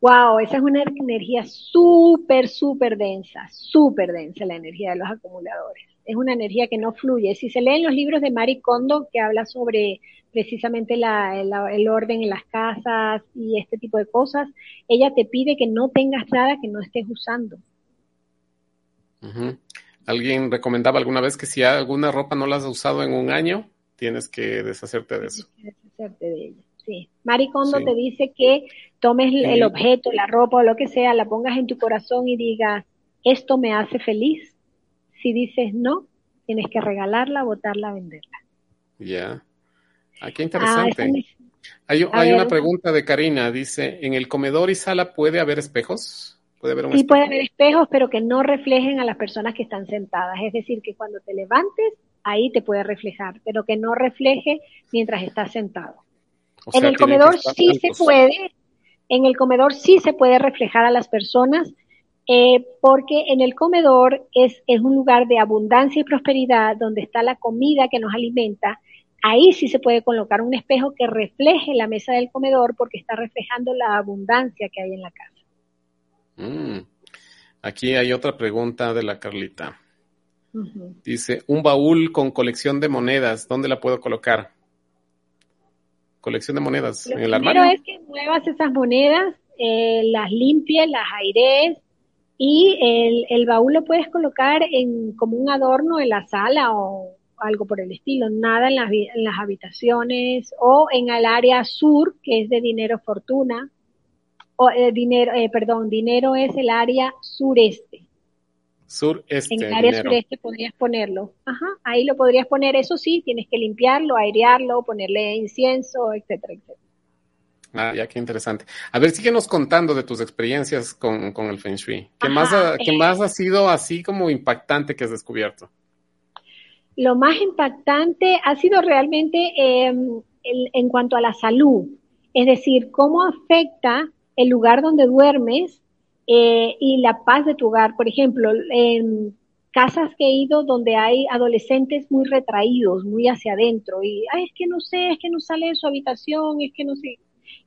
Wow, esa es una energía súper, súper densa, súper densa la energía de los acumuladores es una energía que no fluye. Si se leen los libros de Mari Kondo, que habla sobre precisamente el orden en las casas y este tipo de cosas, ella te pide que no tengas nada que no estés usando. Alguien recomendaba alguna vez que si alguna ropa no la has usado en un año, tienes que deshacerte de eso. Que deshacerte de ella, sí. Mari Kondo te dice que tomes el objeto, la ropa o lo que sea, la pongas en tu corazón y digas, esto me hace feliz si dices no, tienes que regalarla, botarla, venderla. Ya. Ah, qué interesante. Ah, hay, una pregunta de Karina. Dice, ¿en el comedor y sala puede haber espejos? ¿Puede haber sí, puede haber espejos, pero que no reflejen a las personas que están sentadas. Es decir, que cuando te levantes, ahí te puede reflejar, pero que no refleje mientras estás sentado. en el comedor sí se puede, en el comedor sí se puede reflejar a las personas, eh, porque en el comedor es, es un lugar de abundancia y prosperidad, donde está la comida que nos alimenta. Ahí sí se puede colocar un espejo que refleje la mesa del comedor porque está reflejando la abundancia que hay en la casa. Mm. Aquí hay otra pregunta de la Carlita. Dice, un baúl con colección de monedas, ¿dónde la puedo colocar? Colección de monedas, en el armario. Primero es que muevas esas monedas, eh, las limpies, las aires, y el, el baúl lo puedes colocar en, como un adorno en la sala o algo por el estilo, nada en las, en las habitaciones o en el área sur, que es de dinero fortuna, o eh, dinero, eh, perdón, dinero es el área sureste. Sureste. En el área sureste podrías ponerlo. Ajá, ahí lo podrías poner, eso sí, tienes que limpiarlo, airearlo, ponerle incienso, etcétera, etcétera. Ah, ya qué interesante. A ver, síguenos contando de tus experiencias con, el Feng Shui. ¿Qué, más ha, ¿Qué eh. más ha sido así como impactante que has descubierto? Lo más impactante ha sido realmente em, en cuanto a la salud, es decir, cómo afecta el lugar donde duermes eh, y la paz de tu hogar. Por ejemplo, em, casas que he ido donde hay adolescentes muy retraídos, muy hacia adentro, y Ay, es que no sé, es que no sale de su habitación, es que no sé.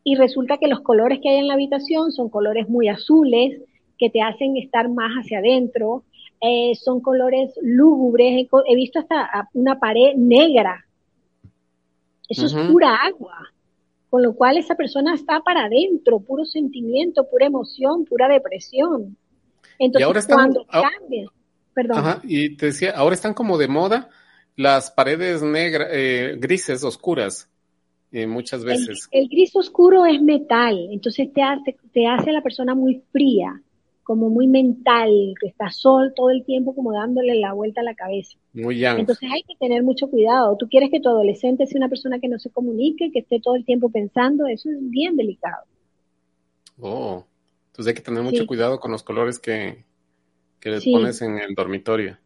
Y resulta que los colores que hay en la habitación son colores muy azules, que te hacen estar más hacia adentro, eh, son colores lúgubres, he, visto hasta una pared negra. Eso es pura agua, con lo cual esa persona está para adentro, puro sentimiento, pura emoción, pura depresión. Entonces, cuando cambia, perdón. Ajá, y te decía, ahora están como de moda las paredes negras, eh, grises, oscuras, eh, muchas veces. El, gris oscuro es metal, entonces te hace, te hace a la persona muy fría, como muy mental, que está sol todo el tiempo como dándole la vuelta a la cabeza. Muy young. Entonces hay que tener mucho cuidado. Tú quieres que tu adolescente sea una persona que no se comunique, que esté todo el tiempo pensando, eso es bien delicado. Oh, entonces hay que tener mucho cuidado con los colores que, que les pones en el dormitorio.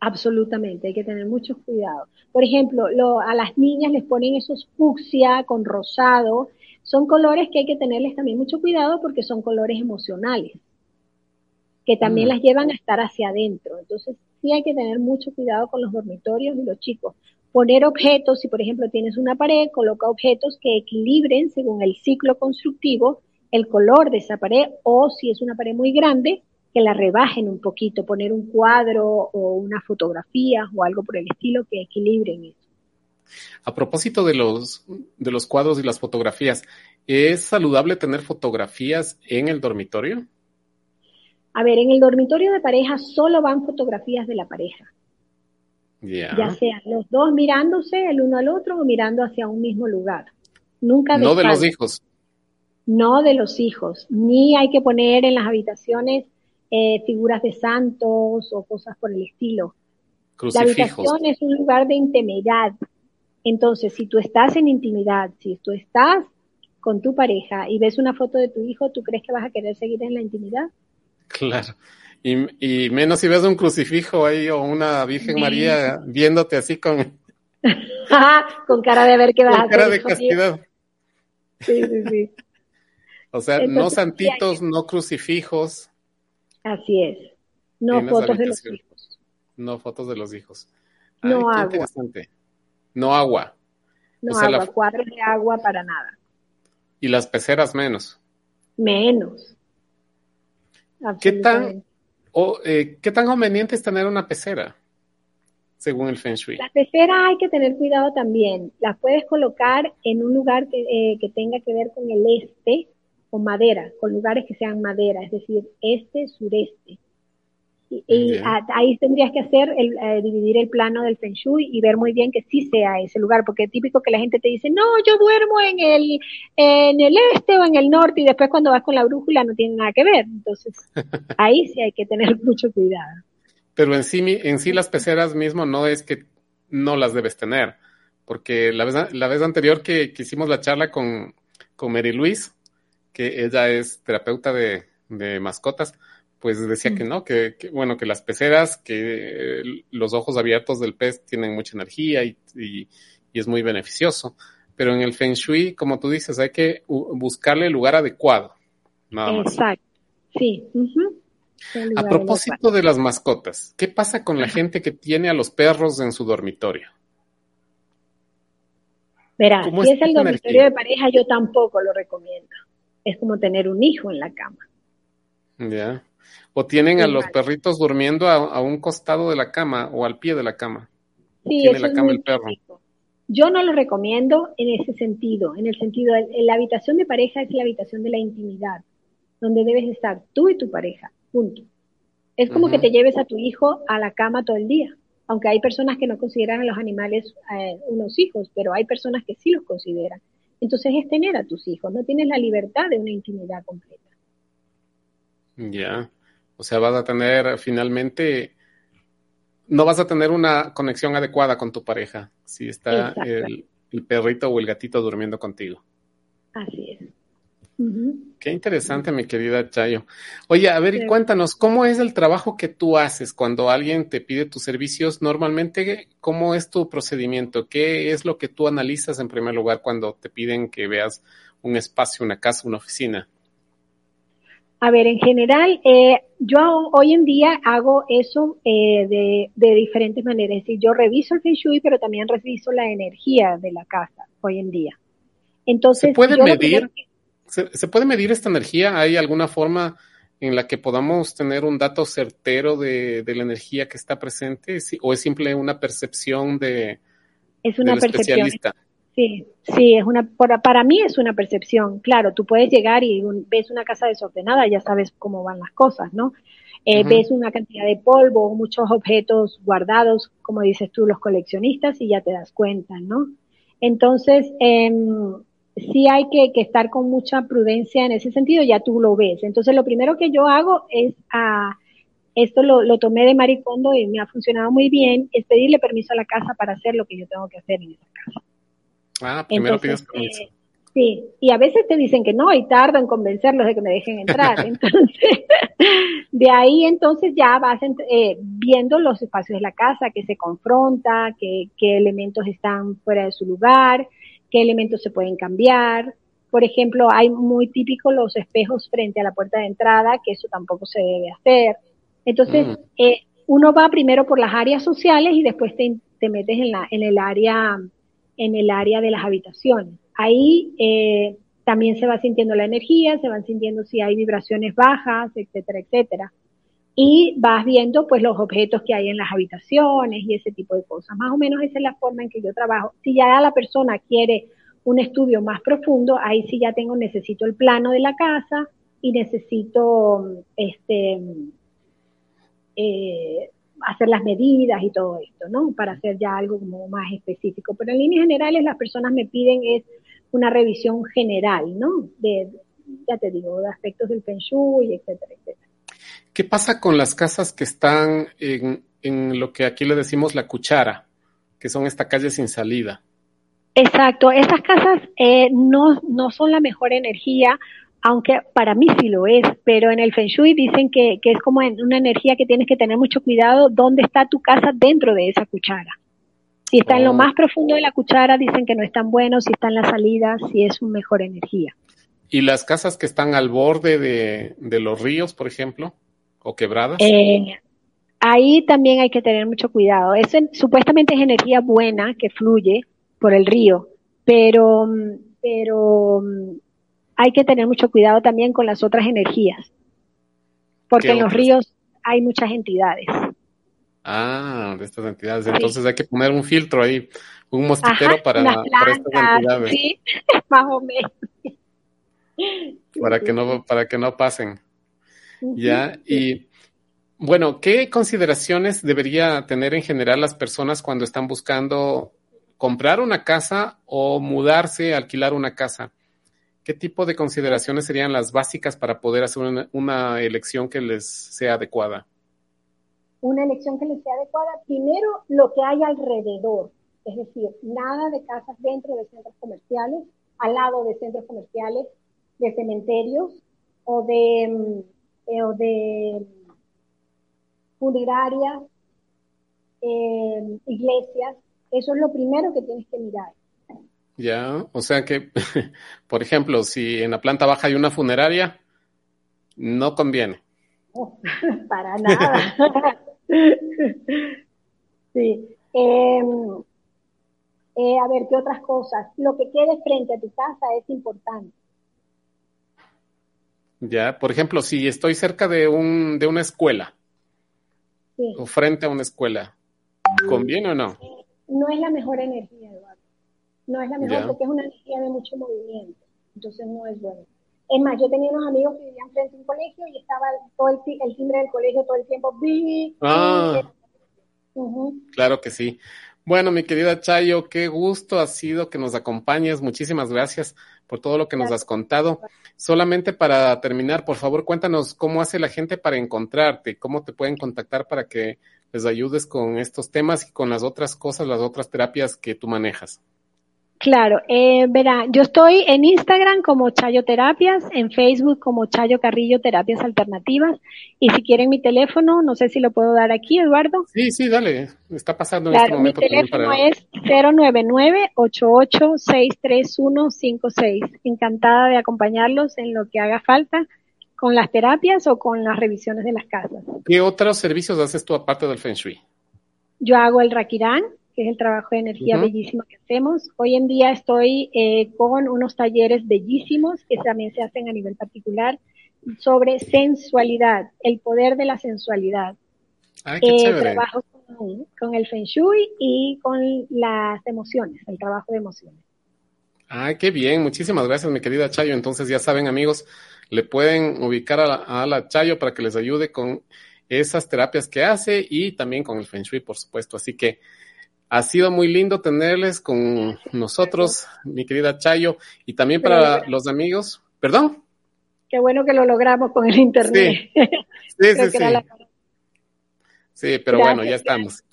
Absolutamente, hay que tener mucho cuidado. Por ejemplo, a las niñas les ponen esos fucsia con rosado. Son colores que hay que tenerles también mucho cuidado porque son colores emocionales, que también mm. las llevan a estar hacia adentro. Entonces, sí hay que tener mucho cuidado con los dormitorios y los chicos. Poner objetos, si por ejemplo tienes una pared, coloca objetos que equilibren según el ciclo constructivo el color de esa pared o si es una pared muy grande, que la rebajen un poquito, poner un cuadro o una fotografía o algo por el estilo que equilibren eso. A propósito de los, de los cuadros y las fotografías, ¿es saludable tener fotografías en el dormitorio? A ver, en el dormitorio de pareja solo van fotografías de la pareja. Ya sean los dos mirándose el uno al otro o mirando hacia un mismo lugar. Nunca No de los hijos. No de los hijos. Ni hay que poner en las habitaciones eh, figuras de santos o cosas por el estilo. La habitación es un lugar de intimidad. Entonces, si tú estás en intimidad, si tú estás con tu pareja y ves una foto de tu hijo, ¿tú crees que vas a querer seguir en la intimidad? Claro. Y, menos si ves un crucifijo ahí o una Virgen María viéndote así con... con cara de ver qué vas a hacer. cara de castidad. Sí, sí, sí. o sea, no santitos, no crucifijos. Así es. No fotos de los hijos. No fotos de los hijos. no agua. Interesante. No agua. No agua, cuadros de agua para nada. Y las menos. Menos. ¿Qué tan, eh, ¿Qué tan conveniente es tener una pecera? Según el Feng Shui. La pecera hay que tener cuidado también. La puedes colocar en un lugar que, eh, que tenga que ver con el este, con madera, con lugares que sean madera, es decir, este, sureste. Y, ahí tendrías que hacer, el, eh, dividir el plano del Feng Shui y ver muy bien que sí sea ese lugar, porque es típico que la gente te dice, no, yo duermo en el, en el este o en el norte y después cuando vas con la brújula no tiene nada que ver. Entonces, ahí sí hay que tener mucho cuidado. Pero en sí, en sí las peceras mismo no es que no las debes tener, porque la vez, la vez anterior que, que hicimos la charla con, con Mary Luis, que ella es terapeuta de, mascotas, pues decía que no, que, bueno, que las peceras, que los ojos abiertos del pez tienen mucha energía y, es muy beneficioso. Pero en el Feng Shui, como tú dices, hay que buscarle el lugar adecuado. Nada Exacto, sí. A propósito de las mascotas, ¿qué pasa con la gente que tiene a los perros en su dormitorio? Verá, si es el dormitorio de pareja, yo tampoco lo recomiendo es como tener un hijo en la cama. Ya. O tienen a los perritos durmiendo a, un costado de la cama o al pie de la cama. Sí, Tiene la cama el perro. Yo no lo recomiendo en ese sentido, en el sentido de la habitación de pareja es la habitación de la intimidad, donde debes estar tú y tu pareja, punto. Es como que te lleves a tu hijo a la cama todo el día, aunque hay personas que no consideran a los animales eh, unos hijos, pero hay personas que sí los consideran. Entonces es tener a tus hijos, no tienes la libertad de una intimidad completa. Ya, o sea, vas a tener finalmente, no vas a tener una conexión adecuada con tu pareja si está el, el perrito o el gatito durmiendo contigo. Así es. Qué interesante, mi querida Chayo. Oye, a ver, y cuéntanos, ¿cómo es el trabajo que tú haces cuando alguien te pide tus servicios? Normalmente, ¿cómo es tu procedimiento? ¿Qué es lo que tú analizas en primer lugar cuando te piden que veas un espacio, una casa, una oficina? A ver, en general, eh, yo hoy en día hago eso eh, de, de, diferentes maneras. Es decir, yo reviso el Feng Shui, pero también reviso la energía de la casa hoy en día. Entonces, ¿se puede medir? ¿Se, puede medir esta energía? ¿Hay alguna forma en la que podamos tener un dato certero de, de la energía que está presente? ¿O es simple una percepción de, es una percepción. especialista? Sí, sí, es una, para, mí es una percepción. Claro, tú puedes llegar y ves una casa desordenada, ya sabes cómo van las cosas, ¿no? Eh, ves una cantidad de polvo, muchos objetos guardados, como dices tú, los coleccionistas, y ya te das cuenta, ¿no? Entonces, eh, sí hay que, estar con mucha prudencia en ese sentido, ya tú lo ves. Entonces, lo primero que yo hago es, a, esto lo, lo tomé de Maricondo y me ha funcionado muy bien, es pedirle permiso a la casa para hacer lo que yo tengo que hacer en esa casa. Ah, primero pides permiso. Eh, sí, y a veces te dicen que no y tardo en convencerlos de que me dejen entrar. entonces, de ahí entonces ya vas eh, viendo los espacios de la casa, que se confronta, qué elementos están fuera de su lugar, qué elementos se pueden cambiar. Por ejemplo, hay muy típico los espejos frente a la puerta de entrada, que eso tampoco se debe hacer. Entonces, mm. eh, uno va primero por las áreas sociales y después te, te metes en, la, en el área en el área de las habitaciones. Ahí eh, también se va sintiendo la energía, se van sintiendo si hay vibraciones bajas, etcétera, etcétera. Y vas viendo pues los objetos que hay en las habitaciones y ese tipo de cosas. Más o menos esa es la forma en que yo trabajo. Si ya la persona quiere un estudio más profundo, ahí sí ya tengo, necesito el plano de la casa y necesito este eh, hacer las medidas y todo esto, ¿no? Para hacer ya algo como más específico. Pero en líneas generales las personas me piden es una revisión general, ¿no? De, ya te digo, de aspectos del Feng Shui, etcétera, etcétera. ¿Qué pasa con las casas que están en, en lo que aquí le decimos la cuchara, que son esta calle sin salida? Exacto, esas casas eh, no, no son la mejor energía aunque para mí sí lo es, pero en el Feng Shui dicen que, es como una energía que tienes que tener mucho cuidado dónde está tu casa dentro de esa cuchara. Si está en lo oh. más profundo de la cuchara, dicen que no es tan bueno, si está en la salida, si es una mejor energía. ¿Y las casas que están al borde de, los ríos, por ejemplo, o quebradas? Eh, ahí también hay que tener mucho cuidado. Es, supuestamente es energía buena que fluye por el río, pero, pero hay que tener mucho cuidado también con las otras energías, porque en los ríos hay muchas entidades. Ah, de estas entidades. Entonces hay que poner un filtro ahí, un mosquitero para, estas entidades. Sí, más o menos. Para que no, para que no pasen. Ya, y bueno, ¿qué consideraciones debería tener en general las personas cuando están buscando comprar una casa o mudarse, alquilar una casa? ¿Qué tipo de consideraciones serían las básicas para poder hacer una, elección que les sea adecuada? Una elección que les sea adecuada, primero lo que hay alrededor, es decir, nada de casas dentro de centros comerciales, al lado de centros comerciales, de cementerios o de, mm, eh, o de funerarias, eh, iglesias. Eso es lo primero que tienes que mirar. Ya, o sea que, por ejemplo, si en la planta baja hay una funeraria, no conviene. para nada. sí. Em, eh, a ver, ¿qué otras cosas? Lo que quede frente a tu casa es importante. Ya, por ejemplo, si estoy cerca de, un, de una escuela o frente a una escuela, ¿conviene o no? No es la mejor energía, Eduardo no es la mejor porque es una energía de mucho movimiento, entonces no es bueno. Es más, yo tenía unos amigos que vivían frente a un colegio y estaba todo el, el timbre del colegio todo el tiempo. Ah, Claro que sí. Bueno, mi querida Chayo, qué gusto ha sido que nos acompañes. Muchísimas gracias por todo lo que nos has contado. Solamente para terminar, por favor, cuéntanos cómo hace la gente para encontrarte, cómo te pueden contactar para que les ayudes con estos temas y con las otras cosas, las otras terapias que tú manejas. Claro, eh, verá, yo estoy en Instagram como Chayo Terapias, en Facebook como Chayo Carrillo Terapias Alternativas, y si quieren mi teléfono, no sé si lo puedo dar aquí, Eduardo. Sí, sí, dale, está pasando en este momento. Mi teléfono es 099-8863-156. Encantada de acompañarlos en lo que haga falta con las terapias o con las revisiones de las casas. ¿Qué otros servicios haces tú aparte del Feng Shui? Yo hago el Rakirán, que es el trabajo de energía bellísimo que hacemos. Hoy en día estoy eh, con unos talleres bellísimos que también se hacen a nivel particular sobre sensualidad, el poder de la sensualidad. Ah, qué eh, Trabajo con, el Feng Shui y con las emociones, el trabajo de emociones. Ah, qué bien. Muchísimas gracias, mi querida Chayo. Entonces, ya saben, amigos, le pueden ubicar a la, Chayo para que les ayude con esas terapias que hace y también con el Feng Shui, por supuesto. Así que ha sido muy lindo tenerles con nosotros, mi querida Chayo, y también para los amigos. ¿Perdón? Qué bueno que lo logramos con el Internet. Sí, sí, sí. Sí. pero bueno, ya estamos.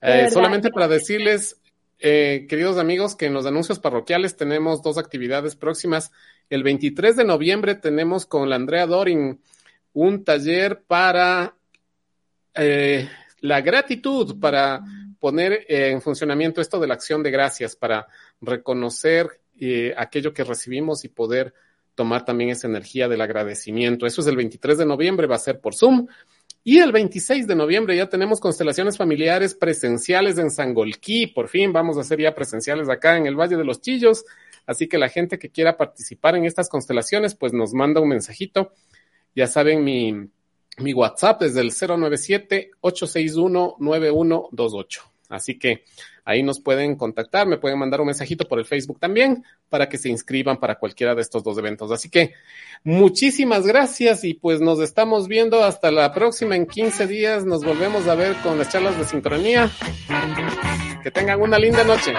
Eh, solamente para decirles, eh, queridos amigos, que en los anuncios parroquiales tenemos dos actividades próximas. El 23 de noviembre tenemos con la Andrea Dorin un taller para eh, la gratitud, para poner en funcionamiento esto de la acción de gracias, para reconocer eh, aquello que recibimos y poder tomar también esa energía del agradecimiento. Eso es el 23 de noviembre, va a ser por Zoom. Y el 26 de noviembre ya tenemos constelaciones familiares presenciales en Sangolquí. Por fin vamos a hacer ya presenciales acá en el Valle de los Chillos. Así que la gente que quiera participar en estas constelaciones, pues nos manda un mensajito. Ya saben, mi, mi WhatsApp es del 097-861-9128. Así que Ahí nos pueden contactar, me pueden mandar un mensajito por el Facebook también para que se inscriban para cualquiera de estos dos eventos. Así que muchísimas gracias y pues nos estamos viendo hasta la próxima en 15 días. Nos volvemos a ver con las charlas de sincronía. Que tengan una linda noche.